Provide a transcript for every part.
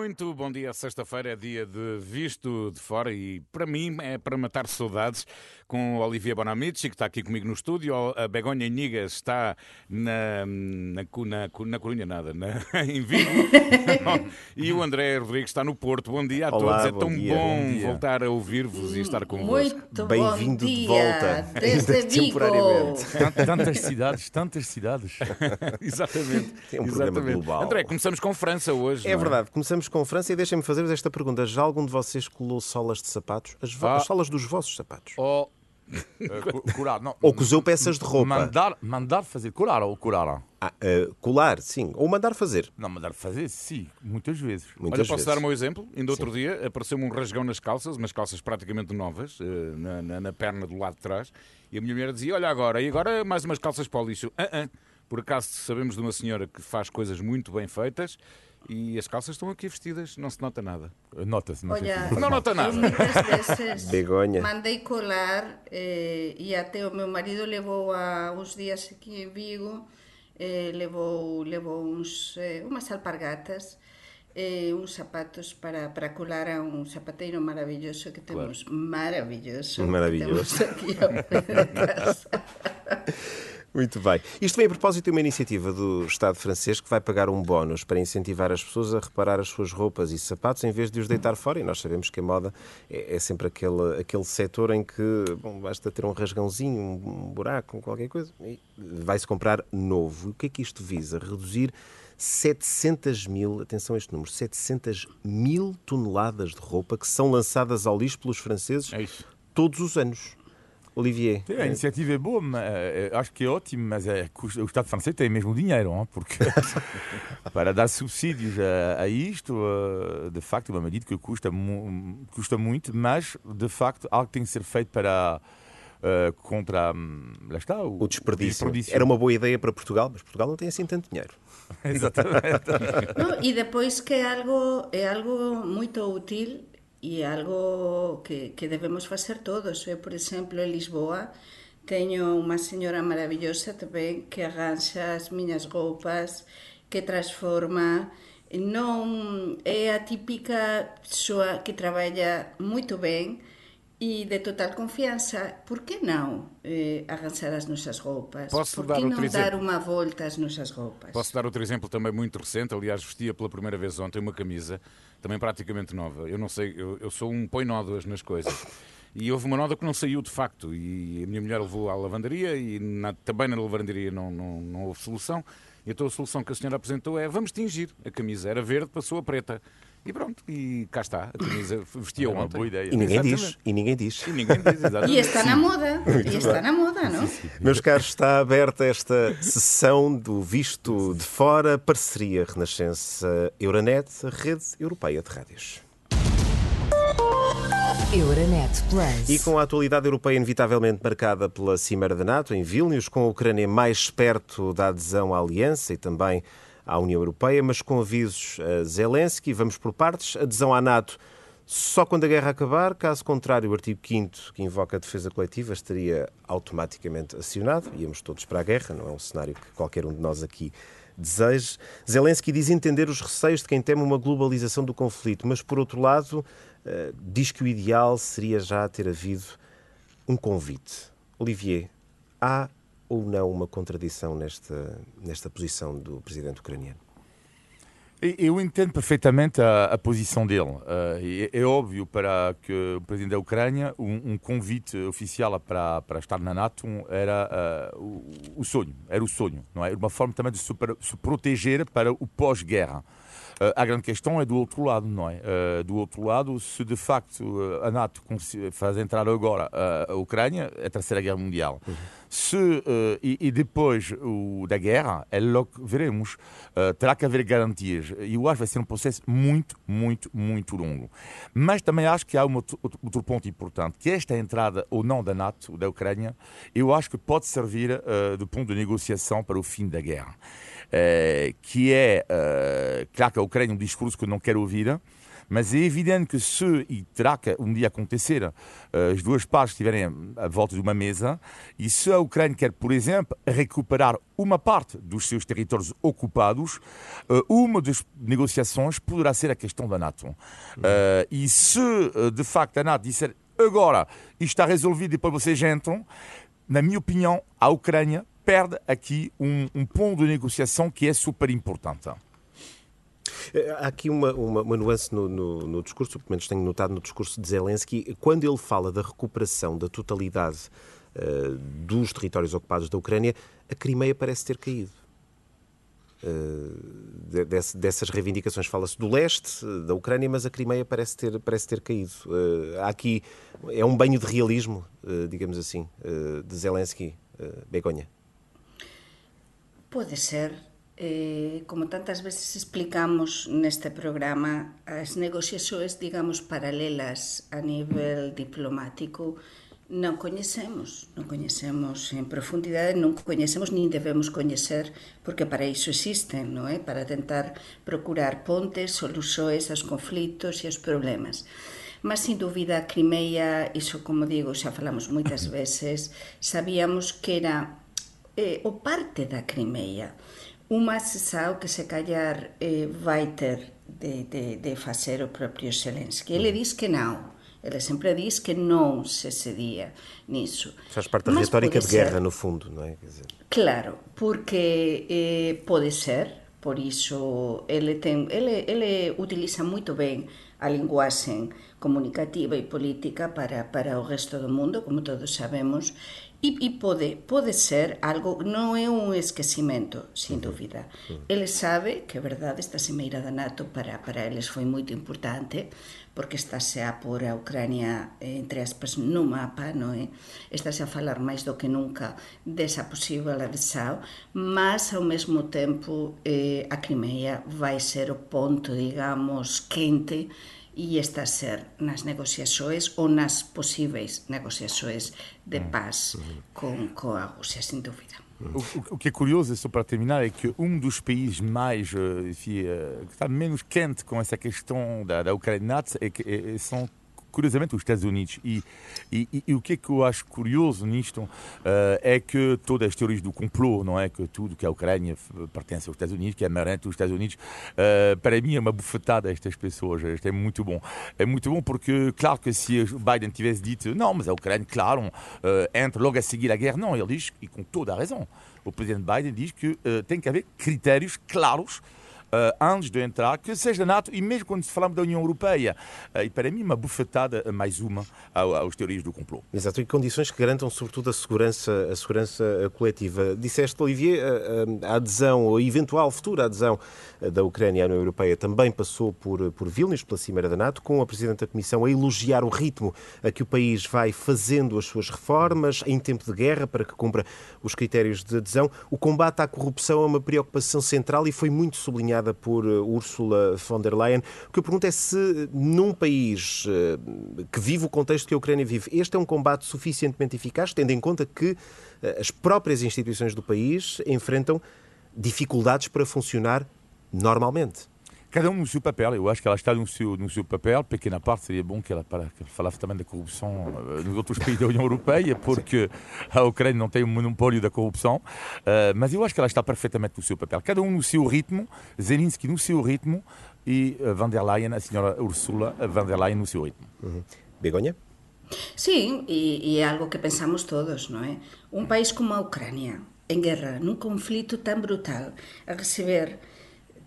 Muito bom dia. Sexta-feira é dia de visto de fora e para mim é para matar saudades com o Olivier Bonamici, que está aqui comigo no estúdio. A Begonha Inigas está na, na, na, na Corunha, nada, na, em Vigo. e o André Rodrigues está no Porto. Bom dia a Olá, todos. É bom tão dia, bom, bom voltar a ouvir-vos e estar convosco. Muito Bem-vindo bom de dia, volta, desde temporariamente. Tant- Tantas cidades, tantas cidades. Exatamente. É um programa Exatamente. global. André, começamos com França hoje. É não verdade, começamos com França e deixem-me fazer-vos esta pergunta. Já algum de vocês colou solas de sapatos? As, Ah. as solas dos vossos sapatos? Ou eh, cu- curar, não. Ou cozeu peças de roupa? Mandar, mandar fazer curar ou curar. Ah, ah, colar, sim. Ou mandar fazer, Não, mandar fazer, sim, muitas vezes. muitas Olha, posso vezes. dar o meu exemplo? Ainda outro dia apareceu-me um rasgão nas calças, umas calças praticamente novas, eh, na, na- na perna do lado de trás, e a minha mulher dizia: Olha, agora, e agora mais umas calças para o lixo. Ah, ah. Por acaso sabemos de uma senhora que faz coisas muito bem feitas e as calças estão aqui vestidas, não se nota nada. Nota-se, não Olha, se- Não nota nada. muitas vezes Begonha. mandei colar eh, e até o meu marido levou há uns dias aqui em Vigo, eh, levou, levou uns, eh, umas alpargatas, eh, uns sapatos para, para colar a um sapateiro maravilhoso que temos, maravilhoso, Maravilhoso. que temos aqui ao pé da casa. Muito bem. Isto vem a propósito de uma iniciativa do Estado francês que vai pagar um bónus para incentivar as pessoas a reparar as suas roupas e sapatos em vez de os deitar fora. E nós sabemos que a moda é, é sempre aquele, aquele setor em que bom, basta ter um rasgãozinho, um buraco, qualquer coisa, e vai-se comprar novo. E o que é que isto visa? Reduzir 700 mil, atenção a este número, 700 mil toneladas de roupa que são lançadas ao lixo pelos franceses É todos os anos. Olivier. A iniciativa é boa, mas, eh, acho que é ótimo, mas é, custa- o Estado francês tem mesmo dinheiro, hein, porque para dar subsídios a, a isto, eh, de facto, é uma medida que custa, mu- custa muito, mas de facto algo que tem que ser feito para eh, contra hum, lá está, o, O desperdício. Era uma boa ideia para Portugal, mas Portugal não tem assim tanto dinheiro. Exatamente. No, e depois que é algo, é algo muito útil e algo que, que debemos facer todos. Eu, por exemplo, en Lisboa teño unha señora maravillosa tamén que arranxa as miñas roupas, que transforma, non é mm, a típica persoa que traballa moito ben, e de total confianza, por que non eh, arranxar as nosas roupas? Posso por dar que outro non dar exemplo? unha volta às nosas roupas? Posso dar outro exemplo também muito recente. Aliás, vestia pela primeira vez ontem uma camisa, também praticamente nova. Eu não sei, eu, eu sou um põe nódoas nas coisas. E houve uma nódoa que não saiu de facto. E a minha mulher levou à lavandaria e na- também na lavandaria não, não, não houve solução. E então a solução que a senhora apresentou é vamos tingir. A camisa era verde, passou a preta. E pronto, e cá está. A camisa vestia uma boa ideia. E ninguém diz. E ninguém diz. E ninguém diz, exatamente. E está na moda, e está na moda, não? Meus caros, está aberta esta sessão do Visto de Fora, parceria Renascença Euronet, rede europeia de rádios. Euronet Plus. E com a atualidade europeia inevitavelmente marcada pela Cimeira da NATO em Vilnius, com a Ucrânia mais perto da adesão à Aliança e também à União Europeia, mas com avisos a Zelensky, vamos por partes, adesão à NATO só quando a guerra acabar, caso contrário, o artigo 5 que invoca a defesa coletiva estaria automaticamente acionado, íamos todos para a guerra, não é um cenário que qualquer um de nós aqui deseje. Zelensky diz entender os receios de quem teme uma globalização do conflito, mas por outro lado, eh, diz que o ideal seria já ter havido um convite. Olivier, há ou não uma contradição nesta, nesta posição do presidente ucraniano? Eu entendo perfeitamente a, a posição dele. Eh, é, é óbvio para que o presidente da Ucrânia um, um convite oficial para, para estar na NATO era eh, o, o sonho, era o sonho, não é? Uma forma também de se proteger para o pós-guerra. Eh, a grande questão é do outro lado, não é? Eh, do outro lado, se de facto eh, a NATO faz entrar agora a Ucrânia, é a terceira guerra mundial. Se, eh, e, e depois o, da guerra, é logo que veremos. Terá que haver garantias. E eu acho que vai ser um processo muito, muito, muito longo. Mas também acho que há um outro, outro- ponto importante, que esta entrada ou não da NATO, da Ucrânia, eu acho que pode servir de ponto de negociação para o fim da guerra. Eh, que é, eh, claro que a Ucrânia é um discurso que eu não quero ouvir, mas é evidente que se, e terá que um dia acontecer, eh, as duas partes estiverem à volta de uma mesa, e se a Ucrânia quer, por exemplo, recuperar uma parte dos seus territórios ocupados, eh, uma das negociações poderá ser a questão da NATO. Uhum. E se, de facto, a NATO disser agora isto está resolvido e depois vocês entram, na minha opinião, a Ucrânia perde aqui um, um ponto de negociação que é super importante. Eh, há aqui uma, uma, uma nuance no, no, no, discurso, pelo menos tenho notado no discurso de Zelensky, quando ele fala da recuperação da totalidade uh, dos territórios ocupados da Ucrânia, a Crimeia parece ter caído. Uh, dessas reivindicações fala-se do leste da Ucrânia, mas a Crimeia parece ter, parece ter caído. Uh, há aqui é um banho de realismo, digamos assim, de Zelensky, Begonha. Pode ser. Eh, como tantas veces explicamos neste programa, as negociacións, digamos, paralelas a nivel diplomático non coñecemos, non coñecemos en profundidade, non coñecemos nin debemos coñecer, porque para iso existen, non é? Para tentar procurar pontes, soluxoes aos conflitos e aos problemas. Mas, sin dúbida, Crimeia, iso, como digo, xa falamos moitas veces, sabíamos que era eh, o parte da Crimea Uma se sabe que se calhar eh, vai ter de, de, de facer o propio Zelensky. Ele diz que não. Ele sempre diz que não se cedia nisso. Faz parte da Mas retórica de guerra, ser. no fundo, não é? Dizer... Claro, porque eh, pode ser, por isso ele, tem, ele, ele utiliza muito bem a linguagem comunicativa e política para, para o resto do mundo, como todos sabemos, E, e pode, pode ser algo, non é un esquecimento, sin dúbida. Ele sabe que, é verdade, esta cimeira da NATO para, para eles foi moito importante, porque estáse a pôr a Ucrania eh, entre aspas no mapa, non é? Eh, estáse a falar máis do que nunca desa posible adesao, mas ao mesmo tempo eh, a Crimea vai ser o ponto, digamos, quente e está a ser nas negociaxoes ou nas posíveis negociaxoes de mm, paz mm. con, a Rusia, sin dúbida. O, o, que é curioso, só para terminar, é que um dos países mais, eh, enfim, eh, que está menos quente com essa questão da, da Ucrânia é que, é, são curiosamente, os Estados Unidos. E, e, e, o que é que eu acho curioso nisto uh, é que todas as teorias do complô, não é? Que tudo que a Ucrânia pertence aos Estados Unidos, que é marante dos Estados Unidos, uh, para mim é uma bufetada a estas pessoas. Isto é muito bom. É muito bom porque, claro que se Biden tivesse dito, não, mas a Ucrânia, claro, uh, entra logo a seguir a guerra, não, ele diz, e com toda a razão, o presidente Biden diz que tem que haver critérios claros antes de entrar, que seja NATO e mesmo quando falamos da União Europeia. Uh, e para mim, uma bufetada, mais uma, aos teorias do complô. Exato, e condições que garantam, sobretudo, a segurança, a segurança coletiva. Disseste, Olivier, a, adesão, a eventual futura adesão da Ucrânia à União Europeia também passou por, por Vilnius, pela Cimeira da NATO, com a Presidente da Comissão a elogiar o ritmo a que o país vai fazendo as suas reformas em tempo de guerra para que cumpra os critérios de adesão. O combate à corrupção é uma preocupação central e foi muito sublinhado nomeada por eh, Ursula von der Leyen. O que eu pergunto é se, num país eh, que vive o contexto que a Ucrânia vive, este é um combate suficientemente eficaz, tendo em conta que eh, as próprias instituições do país enfrentam dificuldades para funcionar normalmente cada um no seu papel. Eu acho que ela está no seu, no seu papel. Pequena parte seria bom que ela, para, que ela falasse também da corrupção uh, nos outros países da União Europeia, porque a Ucrânia não tem um monopólio da corrupção. Uh, mas eu acho que ela está perfeitamente no seu papel. Cada um no seu ritmo, Zelensky no seu ritmo e uh, van der Leyen, a senhora Ursula van der Leyen no seu ritmo. Uhum. Begonha? Sí, e, e é algo que pensamos todos, non é? Un país como a Ucrania, en guerra, nun conflito tan brutal, a receber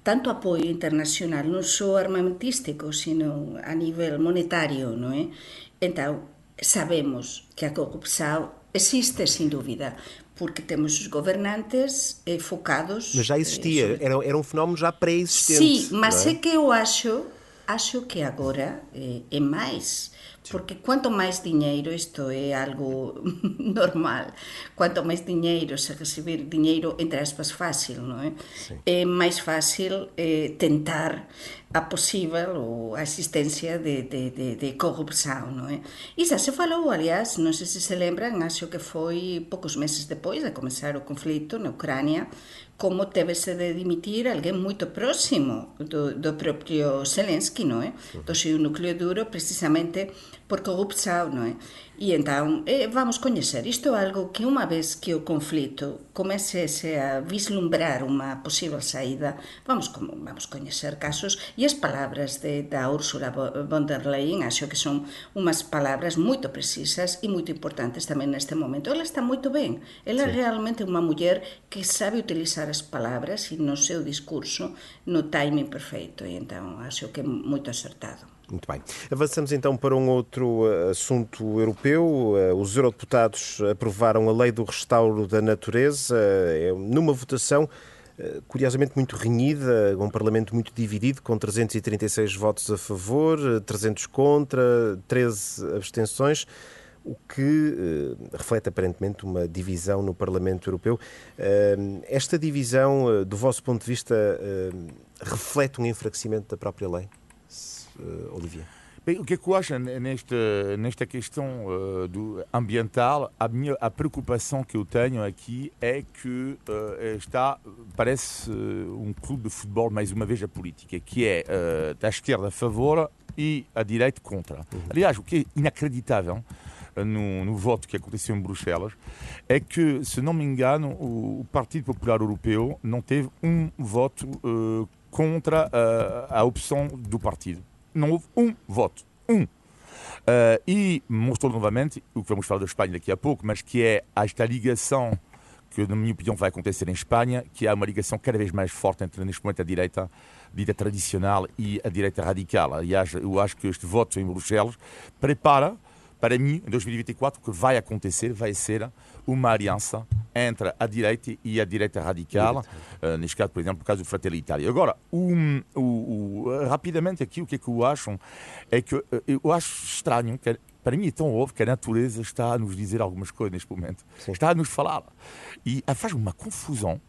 tanto apoio internacional, non só armamentístico, sino a nivel monetario, non é? Entón, sabemos que a corrupção existe, sin dúvida, porque temos os governantes eh, focados... Mas já existia, eh, era, era um fenómeno já pré-existente. Sim, mas é? é? que eu acho, acho que agora eh, é mais Porque cuanto máis diñeiro, isto é algo normal, cuanto máis diñeiro se recibir diñeiro entre aspas fácil, non é? Sí. É máis fácil eh, tentar a posible ou a existencia de, de, de, de corrupción, non é? E xa se falou, aliás, non sei se se lembran, acho que foi poucos meses depois de comenzar o conflito na Ucrania, como tevese de dimitir alguén moito próximo do, do propio Zelensky, non é? Do seu núcleo duro, precisamente por corrupção, non é? E entón, eh, vamos coñecer, isto é algo que unha vez que o conflito comecese a vislumbrar unha posible saída, vamos, vamos coñecer casos e as palabras de, da Úrsula von der Leyen, acho que son unhas palabras moito precisas e moito importantes tamén neste momento. Ela está moito ben, ela sí. é realmente unha muller que sabe utilizar as palabras e no seu discurso no timing perfeito, e entón acho que é moito acertado. Muito bem. Avançamos então para um outro eh, assunto europeu. Eh, os eurodeputados aprovaram a lei do restauro da natureza eh, numa votação curiosamente muito renhida, um Parlamento muito dividido, com 336 votos a favor, 300 contra, 13 abstenções, o que reflete aparentemente uma divisão no Parlamento Europeu. esta divisão, do vosso ponto de vista, reflete um enfraquecimento da própria lei? Uh, Olivia? Bem, o que, é que eu acho nesta, nesta questão uh, do ambiental? A, minha, a preocupação que eu tenho aqui é que uh, está, parece uh, um clube de futebol, mais uma vez, a política, que é da esquerda a favor e a direita contra. Uhum. Aliás, o que é inacreditável no, no, voto que aconteceu em Bruxelas é que, se não me engano, o, o Partido Popular Europeu não teve um voto contra a opção do partido não houve um voto. Um. Uh, e mostrou novamente o que vamos falar da Espanha daqui a pouco, mas que é esta ligação que, na minha opinião, vai acontecer em Espanha, que é uma ligação cada vez mais forte entre, neste momento, a direita dita tradicional e a direita radical. Aliás, eu acho que este voto em Bruxelas prepara, para mim, em 2024, o que vai acontecer vai ser uma aliança entre a direita e a direita radical, uh, neste caso, por exemplo, no caso do Fratelli Itália. Agora, um, o, o, rapidamente aqui, o que é que eu acho é que uh, eu acho estranho que para mim é tão óbvio que a natureza está a nos dizer algumas coisas neste momento. Sim. Está a nos falar. E faz uma confusão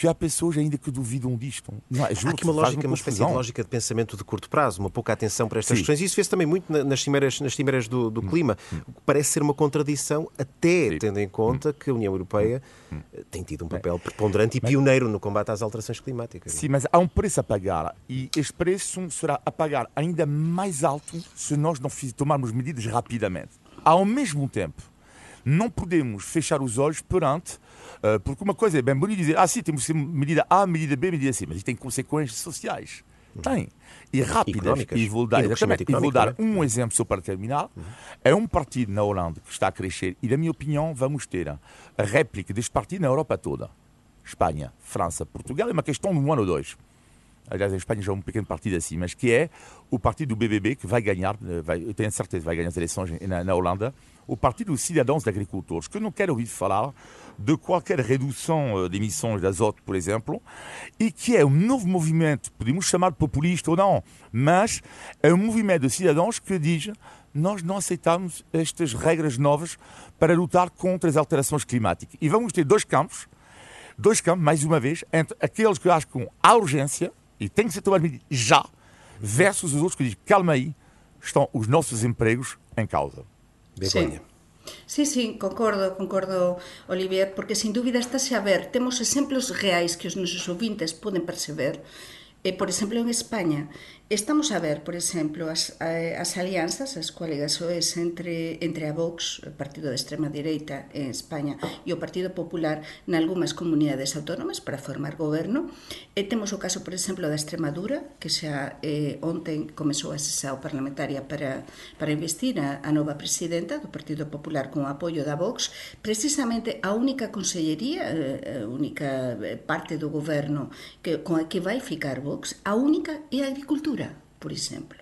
que há pessoas ainda que duvidam disto. Não, é, há aqui uma lógica, uma, uma espécie de lógica de pensamento de curto prazo, uma pouca atenção para estas Sim. questões. E isso fez também muito nas cimeras, nas cimeras do, do hum. clima. Hum. Parece ser uma contradição, até Sim. tendo em conta hum. que a União Europeia hum. Eh, tem tido um papel preponderante e pioneiro no combate às alterações climáticas. Sim, mas há um preço a pagar e este preço será a pagar ainda mais alto se nós não tomarmos medidas rapidamente. Ao mesmo tempo, não podemos fechar os olhos perante porque uma coisa é bem bonito dizer, ah, sim, temos medida A, medida B, medida C, mas isto tem consequências sociais. Tem. E rápidas. E vou dar, exatamente, e vou dar um exemplo só para terminar. É um partido na Holanda que está a crescer e, na minha opinião, vamos ter a réplica deste partido na Europa toda. Espanha, França, Portugal, é uma questão de um ano ou dois. Aliás, a Espanha já é um pequeno partido assim, mas que é o partido do BBB que vai ganhar, vai, eu tenho certeza que vai ganhar as eleições na, na Holanda, o partido dos cidadãos agricultores, que não quero ouvir falar de qualquer redução de emissões de azoto, por exemplo, e que é um novo movimento, podemos chamar de populista ou não, mas é um movimento de cidadãos que diz nós não aceitamos estas regras novas para lutar contra as alterações climáticas. E vamos ter dois campos, dois campos, mais uma vez, entre aqueles que acham que há urgência, e tem que ser tomado já, versus os outros que dizem, calma aí, estão os nossos empregos em causa. Begoña. Sí. Sí, sí, concordo, concordo, Olivier, porque sin dúbida estáse a ver, temos exemplos reais que os nosos ouvintes poden perceber. E, por exemplo, en España, Estamos a ver, por exemplo, as, eh, as alianzas, as coaligações entre, entre a Vox, o partido de extrema direita en España, e o Partido Popular en algunhas comunidades autónomas para formar goberno. E temos o caso, por exemplo, da Extremadura, que xa eh, onten comezou a sesión parlamentaria para, para investir a, a nova presidenta do Partido Popular con o apoio da Vox, precisamente a única consellería, eh, a única eh, parte do goberno que, con a que vai ficar Vox, a única é a agricultura por exemplo.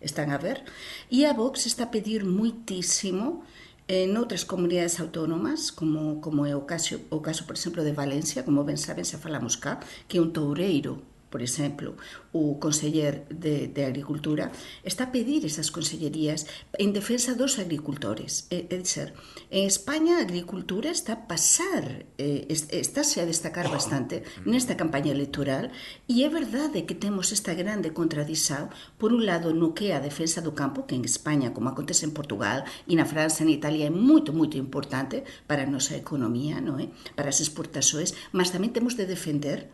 Están a ver? E a Vox está a pedir muitísimo en eh, outras comunidades autónomas, como, como é o caso, o caso, por exemplo, de Valencia, como ben saben, se falamos cá, que é un toureiro por exemplo, o Conseller de, de Agricultura, está a pedir esas consellerías en defensa dos agricultores. É, é dizer, en España a agricultura está a pasar, eh, estáse a destacar bastante nesta campaña electoral e é verdade que temos esta grande contradição, por un lado, no que é a defensa do campo, que en España, como acontece en Portugal e na França en Italia, é moito, moito importante para a nosa economía, non é? para as exportações, mas tamén temos de defender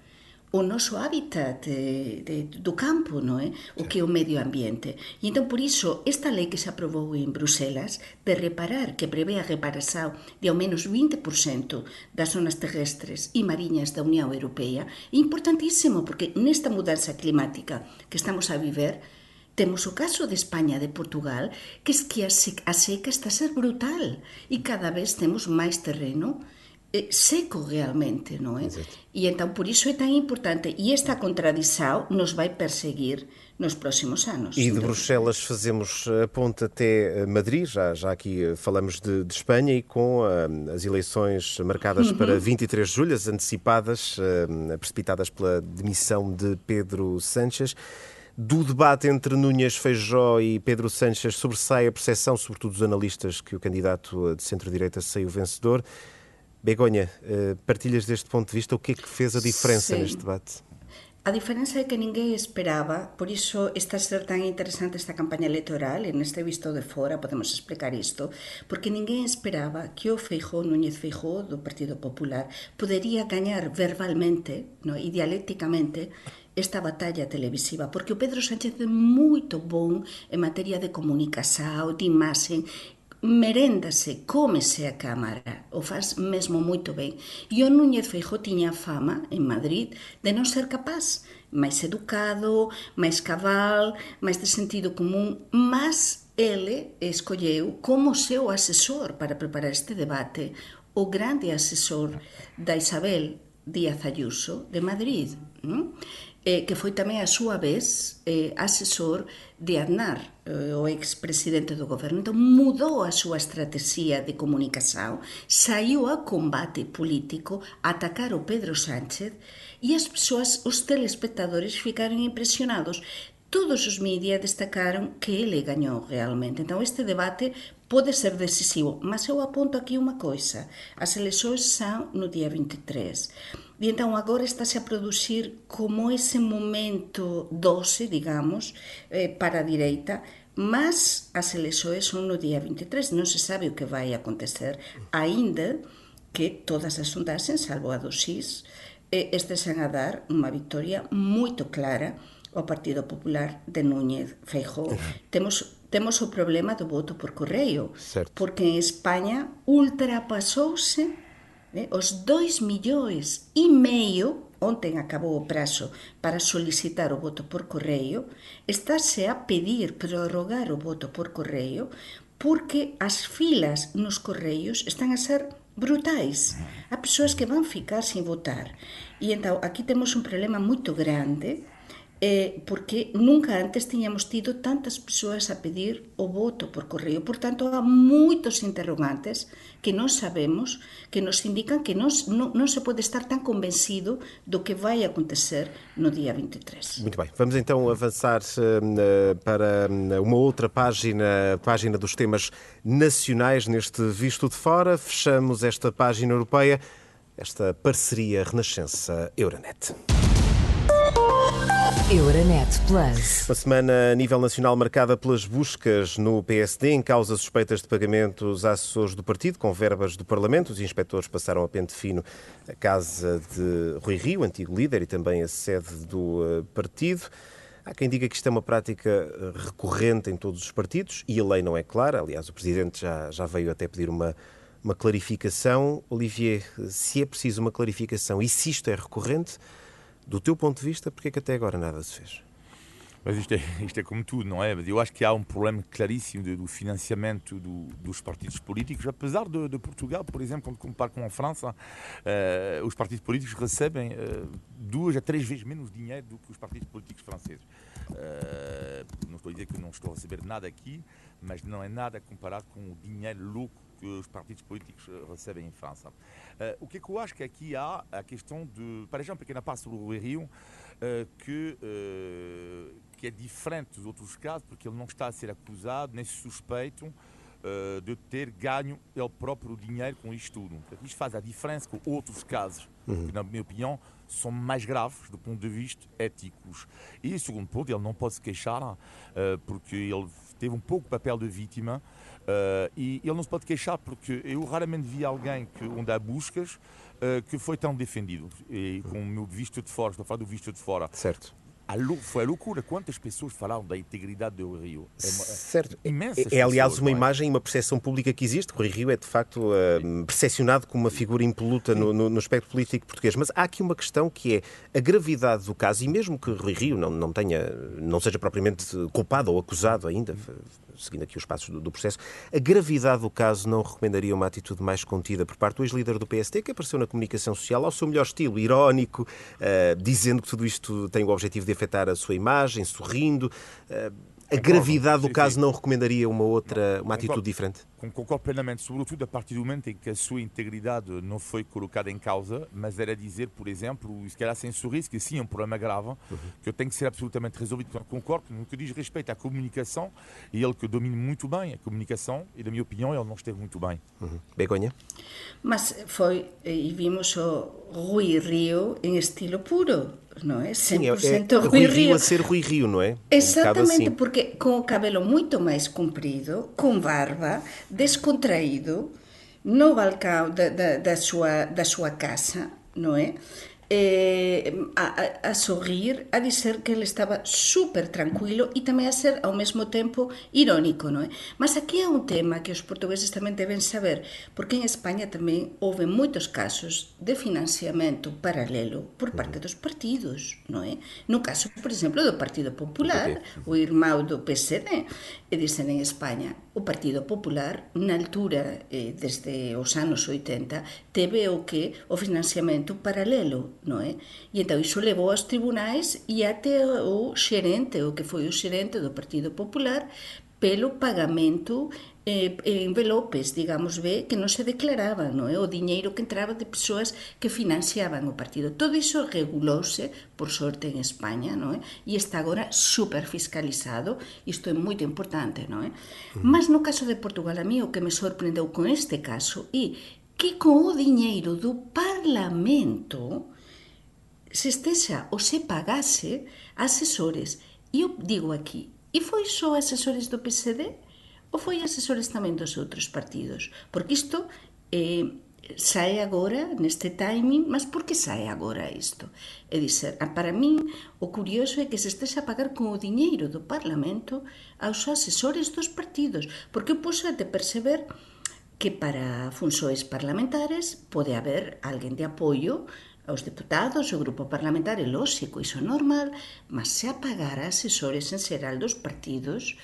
o noso hábitat de, de, do campo, non é? Eh, o que é o medio ambiente. E entón, por iso, esta lei que se aprobou en Bruselas de reparar, que prevé a reparação de ao menos 20% das zonas terrestres e mariñas da Unión Europea, é importantísimo, porque nesta mudanza climática que estamos a viver, Temos o caso de España, de Portugal, que es que a seca está a ser brutal e cada vez temos máis terreno seco realmente, non é? E entón por iso é tan importante e esta contradição nos vai perseguir nos próximos anos. E de Bruxelas fazemos a ponte até eh, Madrid, já, já aqui eh, falamos de, de Espanha e com uh, as eleições marcadas uhum. para 23 de julho, as antecipadas, uh, precipitadas pela demissão de Pedro Sánchez. Do debate entre Núñez Feijó e Pedro Sánchez sobressai a percepção, sobretudo dos analistas, que o candidato de centro-direita saiu vencedor. Begonha, eh, partilhas deste ponto de vista o que é que fez a diferença Sim. neste debate? A diferença é que ninguém esperaba, por iso está a ser tan interesante esta campaña electoral, e neste visto de fora podemos explicar isto, porque ninguén esperaba que o Feijó, Núñez Feijó, do Partido Popular, podería gañar verbalmente no, e dialécticamente esta batalla televisiva, porque o Pedro Sánchez é moito bon en materia de comunicación, de imaxen, meréndase, cómese a cámara, o faz mesmo moito ben. E o Núñez Feijó tiña fama en Madrid de non ser capaz, máis educado, máis cabal, máis de sentido común, mas ele escolleu como seu asesor para preparar este debate o grande asesor da Isabel Díaz Ayuso de Madrid eh, que foi tamén a súa vez eh, asesor de Aznar, eh, o expresidente do goberno. Entón, mudou a súa estrategia de comunicación, saiu a combate político a atacar o Pedro Sánchez e as persoas, os telespectadores, ficaron impresionados todos os media destacaron que ele gañou realmente. Então este debate pode ser decisivo, mas eu aponto aquí unha coisa. As eleições são no día 23. E entón agora estáse a producir como ese momento doce, digamos, eh, para a direita, mas as eleições son no día 23, non se sabe o que vai acontecer, aínda que todas as sondaxes, salvo a do SIS, eh, estesen a dar unha victoria moito clara ao Partido Popular de Núñez Feijó. Temos temos o problema do voto por correio, certo. porque en España ultrapasouse eh, os 2 millóns e meio ontem acabou o prazo para solicitar o voto por correio, estáse a pedir prorrogar o voto por correio porque as filas nos correios están a ser brutais. Há persoas que van ficar sin votar. E então aquí temos un problema moito grande eh, porque nunca antes tiñamos tido tantas persoas a pedir o voto por correo. Por tanto, há moitos interrogantes que non sabemos, que nos indican que non, non, non se pode estar tan convencido do que vai acontecer no día 23. Muito bem, vamos então avançar uh, para uma outra página, página dos temas nacionais neste Visto de Fora. Fechamos esta página europeia, esta parceria Renascença-Euronet. Euronet Plus. Uma semana a nível nacional marcada pelas buscas no PSD em causa suspeitas de pagamentos a assessores do partido com verbas do Parlamento. Os inspectores passaram a pente fino a casa de Rui Rio, antigo líder e também a sede do eh, partido. Há quem diga que isto é uma prática eh, recorrente em todos os partidos e a lei não é clara. Aliás, o Presidente já, já veio até pedir uma, uma clarificação. Olivier, se é preciso uma clarificação e se isto é recorrente, do teu ponto de vista, porque é que até agora nada se fez? Mas isto é, isto é como tudo, não é? Eu acho que há um problema claríssimo do financiamento do, dos partidos políticos, apesar de, de, Portugal, por exemplo, quando comparo com a França, uh, os partidos políticos recebem uh, duas a três vezes menos dinheiro do que os partidos políticos franceses. Uh, não estou a dizer que não estou a receber nada aqui, mas não é nada comparado com o dinheiro louco que os partidos políticos recebem em França. Uh, o que é que eu acho que aqui há a questão de, para já, um pequeno passo sobre o Rio, uh, que, uh, que é diferente dos outros casos, porque ele não está a ser acusado, nem suspeito de ter ganho ele próprio dinheiro com isto tudo. Isto faz a diferença com outros casos, uhum. que, na minha opinião, são mais graves do ponto de vista éticos. E, segundo ponto, ele não pode se queixar, porque ele teve um pouco papel de vítima uh, e ele não se pode queixar porque eu raramente vi alguém que onde há buscas uh, que foi tão defendido. E com o meu visto de fora, estou a falar do visto de fora. Certo foi a loucura. Quantas pessoas falaram da integridade do Rio? É uma, certo. Imensas é, é aliás, pessoas, uma é? imagem, uma percepção pública que existe. O Rio é, de facto, uh, percepcionado como uma figura impoluta no, no, no, espectro político português. Mas há aqui uma questão que é a gravidade do caso, e mesmo que Rui Rio não, não, tenha, não seja propriamente culpado ou acusado ainda, seguindo aqui os passos do, do, processo, a gravidade do caso não recomendaria uma atitude mais contida por parte do ex-líder do PST, que apareceu na comunicação social ao seu melhor estilo, irónico, uh, dizendo que tudo isto tem o objetivo de afetar a sua imagem, sorrindo. Uh, a gravidade do caso não recomendaria uma outra, uma atitude diferente? Concordo plenamente, sobretudo a partir do momento em que a sua integridade não foi colocada em causa, mas era dizer, por exemplo, se calhar sem sorriso, que sim, é um problema grave, uhum. que tem que ser absolutamente resolvido. Concordo no que diz respeito à comunicação, e ele que domina muito bem a comunicação, e, na minha opinião, ele não esteve muito bem. Uhum. Begonha? Mas foi, e vimos o Rui Rio em estilo puro não é? 100% Sim, é, é Rui, Rui Rio. A ser Rui Rio, não é? Exatamente, um assim. porque com o cabelo muito mais comprido, com barba, descontraído, no balcão da, da, da, sua, da sua casa, não é? Eh, a, a, sorrir, a dizer que ele estaba super tranquilo e tamén a ser ao mesmo tempo irónico, non é? Mas aquí é un tema que os portugueses tamén deben saber, porque en España tamén houve moitos casos de financiamento paralelo por parte dos partidos, non é? No caso, por exemplo, do Partido Popular, o irmão do PSD, e dicen en España, o Partido Popular, na altura, eh, desde os anos 80, teve o que o financiamento paralelo, non é? E entón iso levou aos tribunais e até o xerente, o que foi o xerente do Partido Popular, pelo pagamento eh, eh, envelopes, digamos, ve, que non se declaraban, non é? Eh, o diñeiro que entraba de persoas que financiaban o partido. Todo iso regulouse, por sorte, en España, non é? Eh, e está agora superfiscalizado, isto é moito importante. Non é? Uh -huh. Mm. Mas no caso de Portugal, a mí o que me sorprendeu con este caso é que con o diñeiro do Parlamento se estexa ou se pagase asesores. E eu digo aquí, E foi só asesores do PSD ou foi asesores tamén dos outros partidos? Porque isto eh, sae agora, neste timing, mas por que sae agora isto? É dizer, para min, o curioso é que se estes a pagar con o diñeiro do Parlamento aos asesores dos partidos, porque eu posso até perceber que para funsoes parlamentares pode haber alguén de apoio aos deputados, o grupo parlamentar é lóxico, iso é normal, mas se apagar a asesores en xeral dos partidos,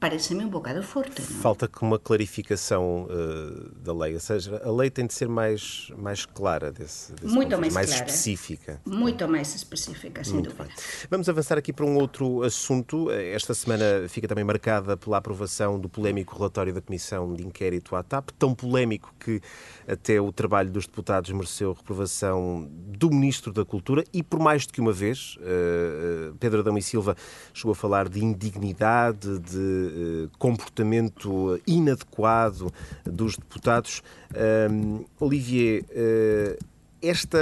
parece-me um bocado forte. Não? Falta com uma clarificação uh, da lei, ou seja, a lei tem de ser mais, mais clara, desse, desse Muito mais, mais clara. específica. Muito mais específica, sem Muito dúvida. Bem. Vamos avançar aqui para um outro assunto. Esta semana fica também marcada pela aprovação do polémico relatório da Comissão de Inquérito à TAP, tão polémico que até o trabalho dos deputados mereceu reprovação do Ministro da Cultura e por mais do que uma vez, uh, Pedro Adão e Silva chegou a falar de indignidade, de comportamento inadequado dos deputados. Olivier, eh, esta,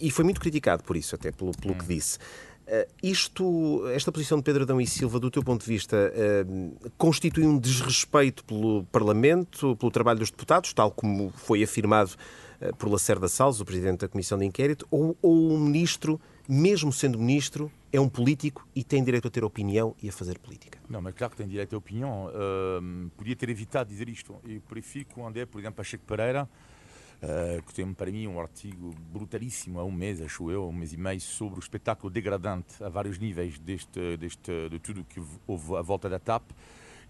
e foi muito criticado por isso, até pelo, pelo que hum. disse. Uh, isto, esta posição de Pedro Adão e Silva, do teu ponto de vista, uh, constitui um desrespeito pelo Parlamento, pelo trabalho dos deputados, tal como foi afirmado uh, por Lacerda Salles, o Presidente da Comissão de Inquérito, ou, ou um Ministro mesmo sendo ministro, é um político e tem direito a ter opinião e a fazer política. Não, mas claro que tem direito a opinião. Uh, podia ter evitado dizer isto. Eu prefiro que andei, por exemplo, Pacheco Pereira, uh, que tem para mim um artigo brutalíssimo há um mês, acho eu, um mês e meio, sobre o espetáculo degradante a vários níveis deste, deste, de tudo que houve à volta da TAP.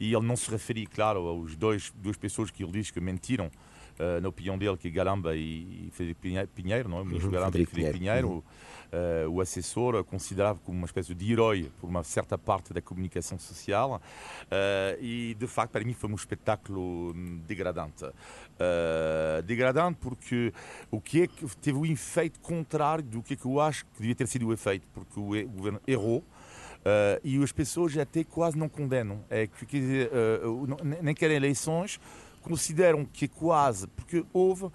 E ele não se referia, claro, aos dois duas pessoas que ele diz que mentiram uh, na opinião dele, que Galamba e Frederico Pinheiro, não é? O ministro uhum, Galamba Frederico e Frederico Pinheiro. Pinheiro uhum. uh, o assessor considerava como uma espécie de herói por uma certa parte da comunicação social uh, e de facto para mim foi um espetáculo degradante uh, degradante porque o que é que teve o efeito contrário do que é que eu acho que devia ter sido o efeito porque o, o governo errou Uh, e as pessoas até quase não condenam. É que, quer dizer, uh, nem querem eleições, consideram que quase, porque houve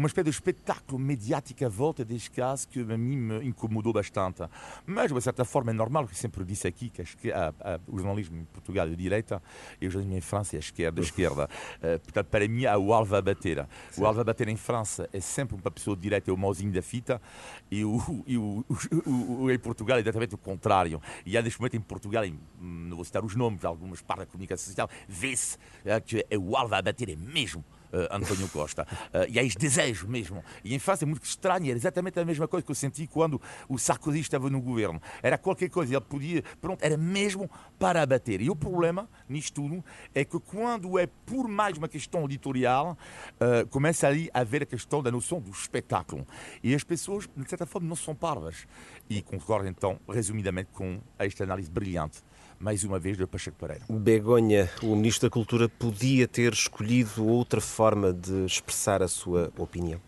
uma espécie de espetáculo mediático à volta deste caso que a mim me incomodou bastante. Mas, de uma certa forma, é normal, que sempre disse aqui que a, a, a, o jornalismo em Portugal é de direita e o jornalismo em França é esquerda. Esquerda. Uh, portanto, para mim, há o alvo a bater. Sim. O alvo a bater em França é sempre uma pessoa de direita, é o mauzinho da fita, e, o, e o, o, o, em Portugal é exatamente o contrário. E há neste momento em Portugal, em, não vou citar os nomes de algumas partes da comunicação social, vê-se uh, que é o alvo a bater é mesmo António Costa. Uh, e há este desejo mesmo. E em face é muito estranho, era exatamente a mesma coisa que eu senti quando o Sarkozy estava no governo. Era qualquer coisa, ele podia, pronto, era mesmo para abater. E o problema nisto tudo é que quando é por mais uma questão editorial, uh, começa ali a haver a questão da noção do espetáculo. E as pessoas, de certa forma, não são parvas. E concordo então, resumidamente, com esta análise brilhante mais uma vez, do Pacheco Pereira. Begonha, o Ministro da Cultura podia ter escolhido outra forma de expressar a sua opinião?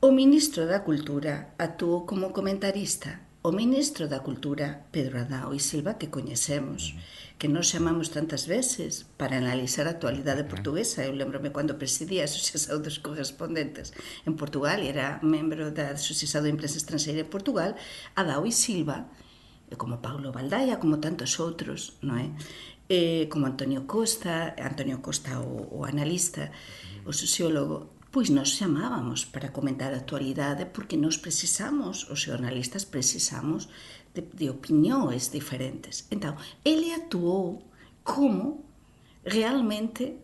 O Ministro da Cultura atuou como comentarista. O Ministro da Cultura, Pedro Adao e Silva, que coñecemos, que nos chamamos tantas veces para analizar a actualidade portuguesa. Eu lembro-me cando presidía a Asociación dos Correspondentes en Portugal e era membro da Asociación de Imprensa Estrangeira en Portugal, Adao e Silva como Paulo Baldaia, como tantos outros, non é? Eh, como Antonio Costa, Antonio Costa o, o analista, o sociólogo, pois nos chamábamos para comentar a actualidade porque nos precisamos, os jornalistas precisamos de, de diferentes. Entón, ele actuou como realmente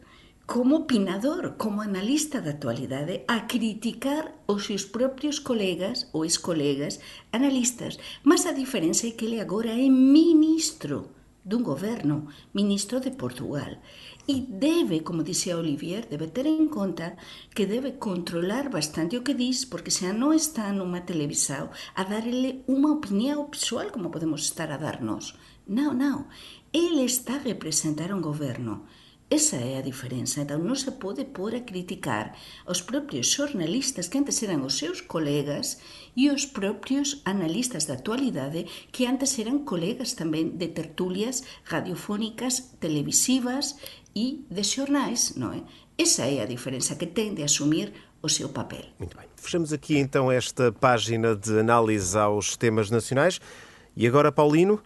como opinador, como analista da actualidade, a criticar os seus propios colegas ou ex-colegas analistas. Mas a diferença é que ele agora é ministro dun goberno, ministro de Portugal. E debe, como dixía Olivier, debe ter en conta que debe controlar bastante o que diz, porque xa non está nunha televisao a darle unha opinión pessoal como podemos estar a darnos. Non, non. Ele está a representar un goberno Esa é a diferenza. Entón non se pode pôr a criticar os propios xornalistas que antes eran os seus colegas e os propios analistas da actualidade que antes eran colegas tamén de tertulias radiofónicas, televisivas e de xornais, non é? Esa é a diferenza que ten de asumir o seu papel. Muito bem. Fechamos aqui então esta página de análise aos temas nacionais. E agora, Paulino,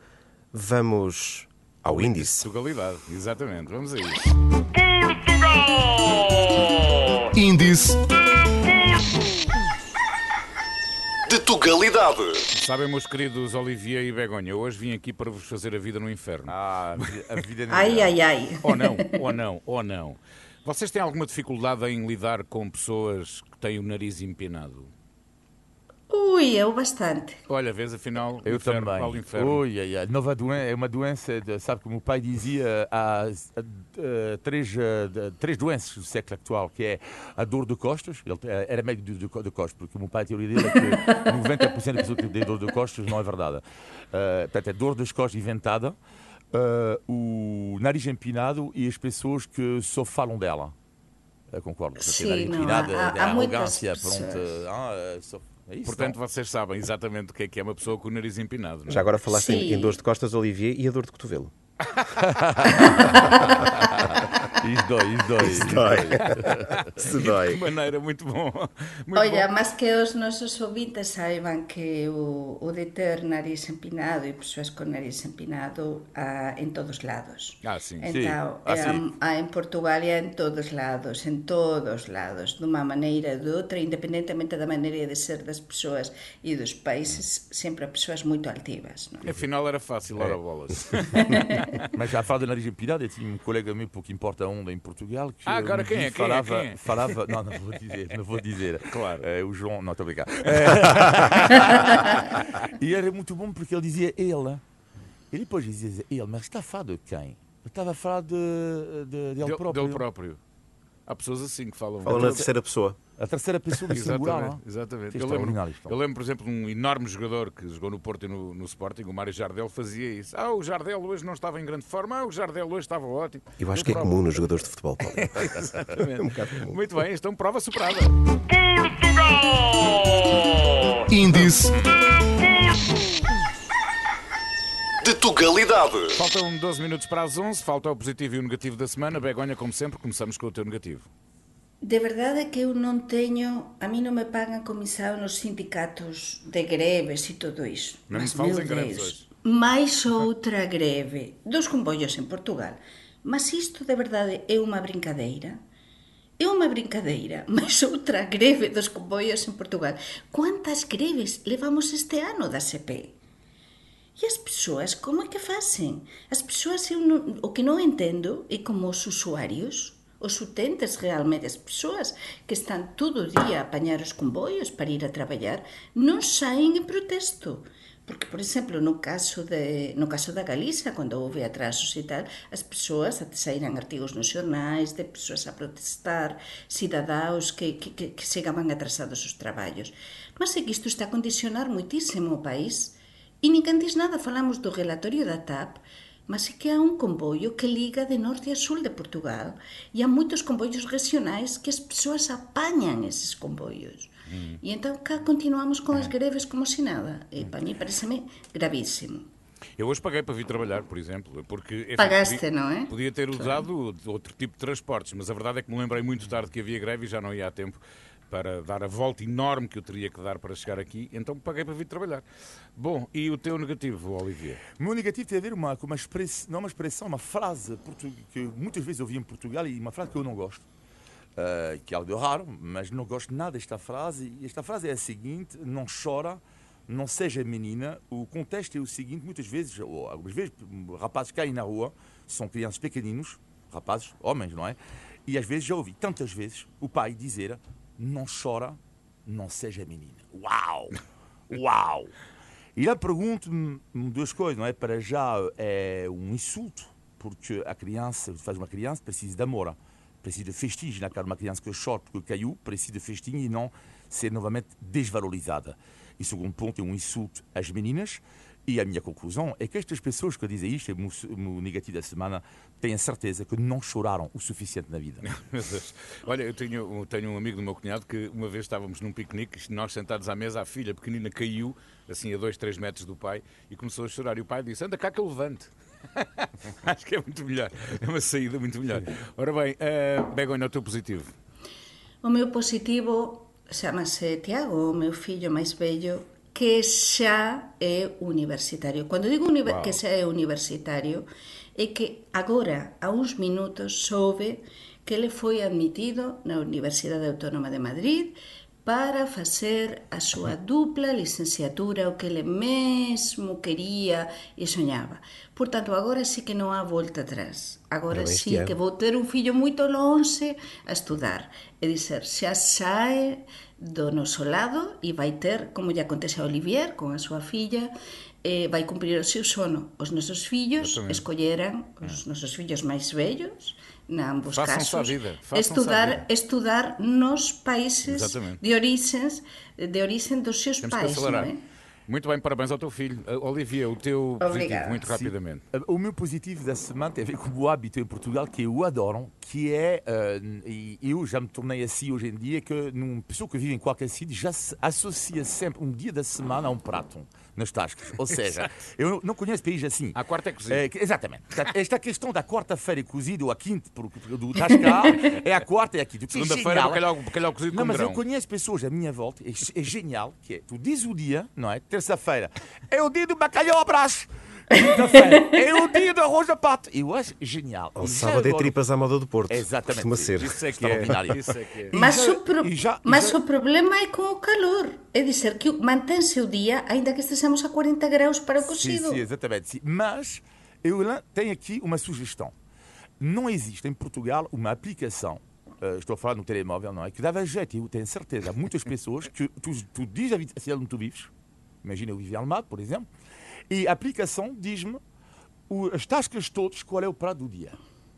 vamos ao índice. Portugalidade, exatamente. Vamos a isso. Portugal! Índice de Tugalidade. Sabem, meus queridos Olivier e Begonha, hoje vim aqui para vos fazer a vida no inferno. Ah, a vida no Ai, ai, ai. Ou não, ou não, ou não. Vocês têm alguma dificuldade em lidar com pessoas que têm o nariz empinado? Ui, eu bastante. Olha, vês, afinal, eu inferno, também. Paulo Inferno. Ui, ai, ai. Nova doença, é uma doença, de, sabe como o pai dizia, há uh, três, uh, três doenças do século atual, que é a dor de costas, ele uh, era médico de, de, de costas, porque o meu pai, a teoria dele é que 90% das pessoas que têm dor de costas não é verdade. Uh, portanto, é dor das costas inventada, o nariz empinado e as pessoas que só falam dela. Eu concordo. Sim, nariz empinado, há, há, há arrogância, pronto. Ah, só é isso, Portanto, não? vocês sabem exatamente o que é que é uma pessoa com o nariz empinado. Não é? Já agora falaste em, em dores de costas, Olivier, e a dor de cotovelo. Isso dói, isso dói. Isso dói. Isso dói. De maneira muito bom. Muito Olha, bom. mas que os nosos ouvintes saibam que o, o de ter nariz empinado e persoas con nariz empinado há en todos lados. Ah, sim. Então, sí. ah, sí. há en Portugal e en todos lados, en todos lados, dunha maneira ou de outra, independentemente da maneira de ser das persoas e dos países, sempre a persoas moito altivas. Non? Afinal era fácil, ora é. bolas. mas já fala de nariz empinado, eu tinha um colega meu, pouco importa onda em Portugal que ah, agora quem é? Quem falava, é? Quem é? falava, não, não vou dizer, não vou dizer. Claro. É, o João, não estou a brincar. É. e era muito bom porque ele dizia ele. E depois dizia ele, mas está a falar de quem? Eu estava a falar de, de, de ele próprio. Dele próprio. Há pessoas assim que falam. Falam na terceira pessoa. A terceira pessoa do singular. Exatamente. Eu lembro, eu lembro, por exemplo, de um enorme jogador que jogou no Porto e no, no Sporting, o Mário Jardel, fazia isso. Ah, o Jardel hoje não estava em grande forma, ah, o Jardel hoje estava ótimo. Eu acho que é comum nos jogadores de futebol, Paulo. Exatamente. um comum. Muito bem, então prova superada. Portugal! Índice de Tugalidade. Faltam 12 minutos para as 11, falta o positivo e o negativo da semana. Begonha, como sempre, começamos com o teu negativo. De verdade que eu non teño, a mí non me pagan comisado nos sindicatos de greves e todo iso. Non Mas, meu Deus, máis outra greve dos comboios en Portugal. Mas isto de verdade é unha brincadeira? É unha brincadeira, mas outra greve dos comboios en Portugal. Quantas greves levamos este ano da CP? E as persoas, como é que facen? As persoas, eu non, o que non entendo é como os usuarios, os utentes realmente, as persoas que están todo o día a apañar os comboios para ir a traballar, non saen en protesto. Porque, por exemplo, no caso, de, no caso da Galiza, cando houve atrasos e tal, as persoas até saíran artigos nos xornais de persoas a protestar, cidadaos que, que, que, que chegaban atrasados os traballos. Mas é que isto está a condicionar moitísimo o país. E ninguén diz nada, falamos do relatorio da TAP, mas é que há un comboio que liga de norte a sul de Portugal e há moitos comboios regionais que as persoas apañan eses comboios. Mm. E entón cá continuamos con as greves como se nada. E para mí pareceme gravísimo. Eu hoje paguei para vir trabalhar, por exemplo, porque enfim, Pagaste, podia, não é? Podia ter usado outro tipo de transportes, mas a verdade é que me lembrei muito tarde que havia greve e já não ia a tempo para dar a volta enorme que eu teria que dar para chegar aqui, então paguei para vir trabalhar. Bom, e o teu negativo, Olivier? O meu negativo tem a ver com uma expressão, não uma expressão, uma frase que muitas vezes eu ouvi em Portugal e uma frase que eu não gosto. Uh, que é algo de raro, mas não gosto nada desta frase. E esta frase é a seguinte: não chora, não seja menina. O contexto é o seguinte: muitas vezes, ou algumas vezes, rapazes caem na rua, são crianças pequeninos, rapazes, homens, não é? E às vezes já ouvi tantas vezes o pai dizer: não chora, não seja menina. Uau! Uau! E lá pergunto-me duas coisas, não é? Para já é um insulto, porque a criança, faz uma criança, precisa de amor, precisa de festinhos. Na cara de uma criança que chora porque caiu, precisa de festinho e não ser novamente desvalorizada. E segundo ponto, é um insulto às meninas. E a minha conclusão é que estas pessoas que dizem isto, é o negativo da semana, têm a certeza que não choraram o suficiente na vida. Olha, eu tenho, eu tenho um amigo do meu cunhado que uma vez estávamos num piquenique, nós sentados à mesa, a filha pequenina caiu, assim a dois, três metros do pai, e começou a chorar. E o pai disse: Anda cá que eu levante. Acho que é muito melhor. É uma saída muito melhor. Ora bem, uh, Begonha, o teu positivo. O meu positivo chamase Tiago, o meu fillo máis vello, que xa é universitario. Cando digo wow. que xa é universitario, é que agora, a uns minutos, soube que ele foi admitido na Universidade Autónoma de Madrid para facer a súa dupla licenciatura, o que ele mesmo quería e soñaba. Por tanto, agora sí que non há volta atrás. Agora sí que vou ter un fillo moito longe a estudar. E dizer, xa sae do noso lado e vai ter, como lle acontece a Olivier con a súa filla, eh, vai cumprir o seu sono. Os nosos fillos escolleran, os mm. nosos fillos máis vellos, na ambos Fasan casos, vida, estudar, vida. estudar nos países Exatamente. de orixens, de orixen dos seus Temos pais. Que acelerar. non é? Muito bem, parabéns ao teu filho. Uh, Olivia, o teu positivo, Obrigada. muito Sim. rapidamente. Uh, O meu positivo da semana tem a ver com o hábito em Portugal que eu adoro, que é, uh, e eu já me tornei assim hoje em dia, que uma pessoa que vive em qualquer sítio já se associa sempre um dia da semana a um prato nas tascas. Ou seja, eu não- conheço país assim. À quarta é cozido. É, que- exatamente. Portanto, esta questão da quarta-feira cozido ou a quinta por- por- do tasca é a quarta e a quinta. É Segunda-feira, genial- bacalhau, bacalhau cozido não, mas eu grão. conheço pessoas à minha volta, é, é genial, que é, tu dizes o dia, não é? Terça-feira, é o dia do bacalhau ao braço. Quinta-feira, é o dia do arroz a pato. Eu acho genial. Ao E sábado é agora- tripas à moda do Porto. Exatamente. Costuma ser. Isso é que é. Extraordinário. Isso é que é. Mas, já- o, pro- já- mas já- o problema é com o calor. É dizer, que mantém-se o dia, ainda que estejamos a 40 graus para o Sim, cozido. sim, exatamente. sim. Mas eu tenho aqui uma sugestão. Não existe em Portugal uma aplicação, eh, estou a falar no telemóvel, não é? Que dava jeito, eu tenho certeza. Muitas pessoas que tu, tu dizes a cidade onde tu vives, imagina eu vivo em Almada, por exemplo, e a aplicação diz-me as tascas todas, qual é o prato do dia.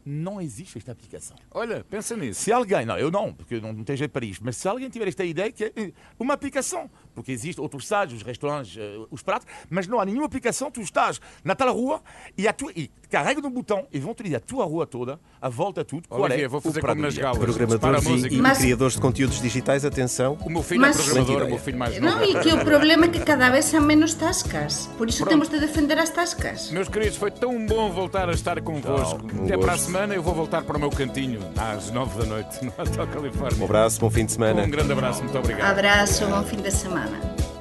Não existe esta aplicação. Olha, pensa nisso. Se alguém, não, eu não, porque eu não, não tenho jeito para isto, mas se alguém tiver esta ideia, que é eh, uma aplicação, porque existe outros sites, os restaurantes, eh, os pratos, mas não há nenhuma aplicação, tu estás na tal rua e, a tua, e carrega no botão e vão te dizer a tua rua toda, a volta a tudo, qual Olivia, é vou fazer o prato como nas galas. Programadores música. e, e Mas- criadores de conteúdos digitais, atenção. O meu filho Mas- é programador, o meu filho mais novo. Não, e que o problema é que cada vez há menos tascas. Por isso temos de defender as tascas. Meus queridos, foi tão bom voltar a estar convosco. um Até para a semana. Semana eu vou voltar para o meu cantinho às nove da noite no Hotel Califórnia. Um abraço, bom fim de semana. Um grande abraço, muito obrigado. Abraço, bom fim de semana.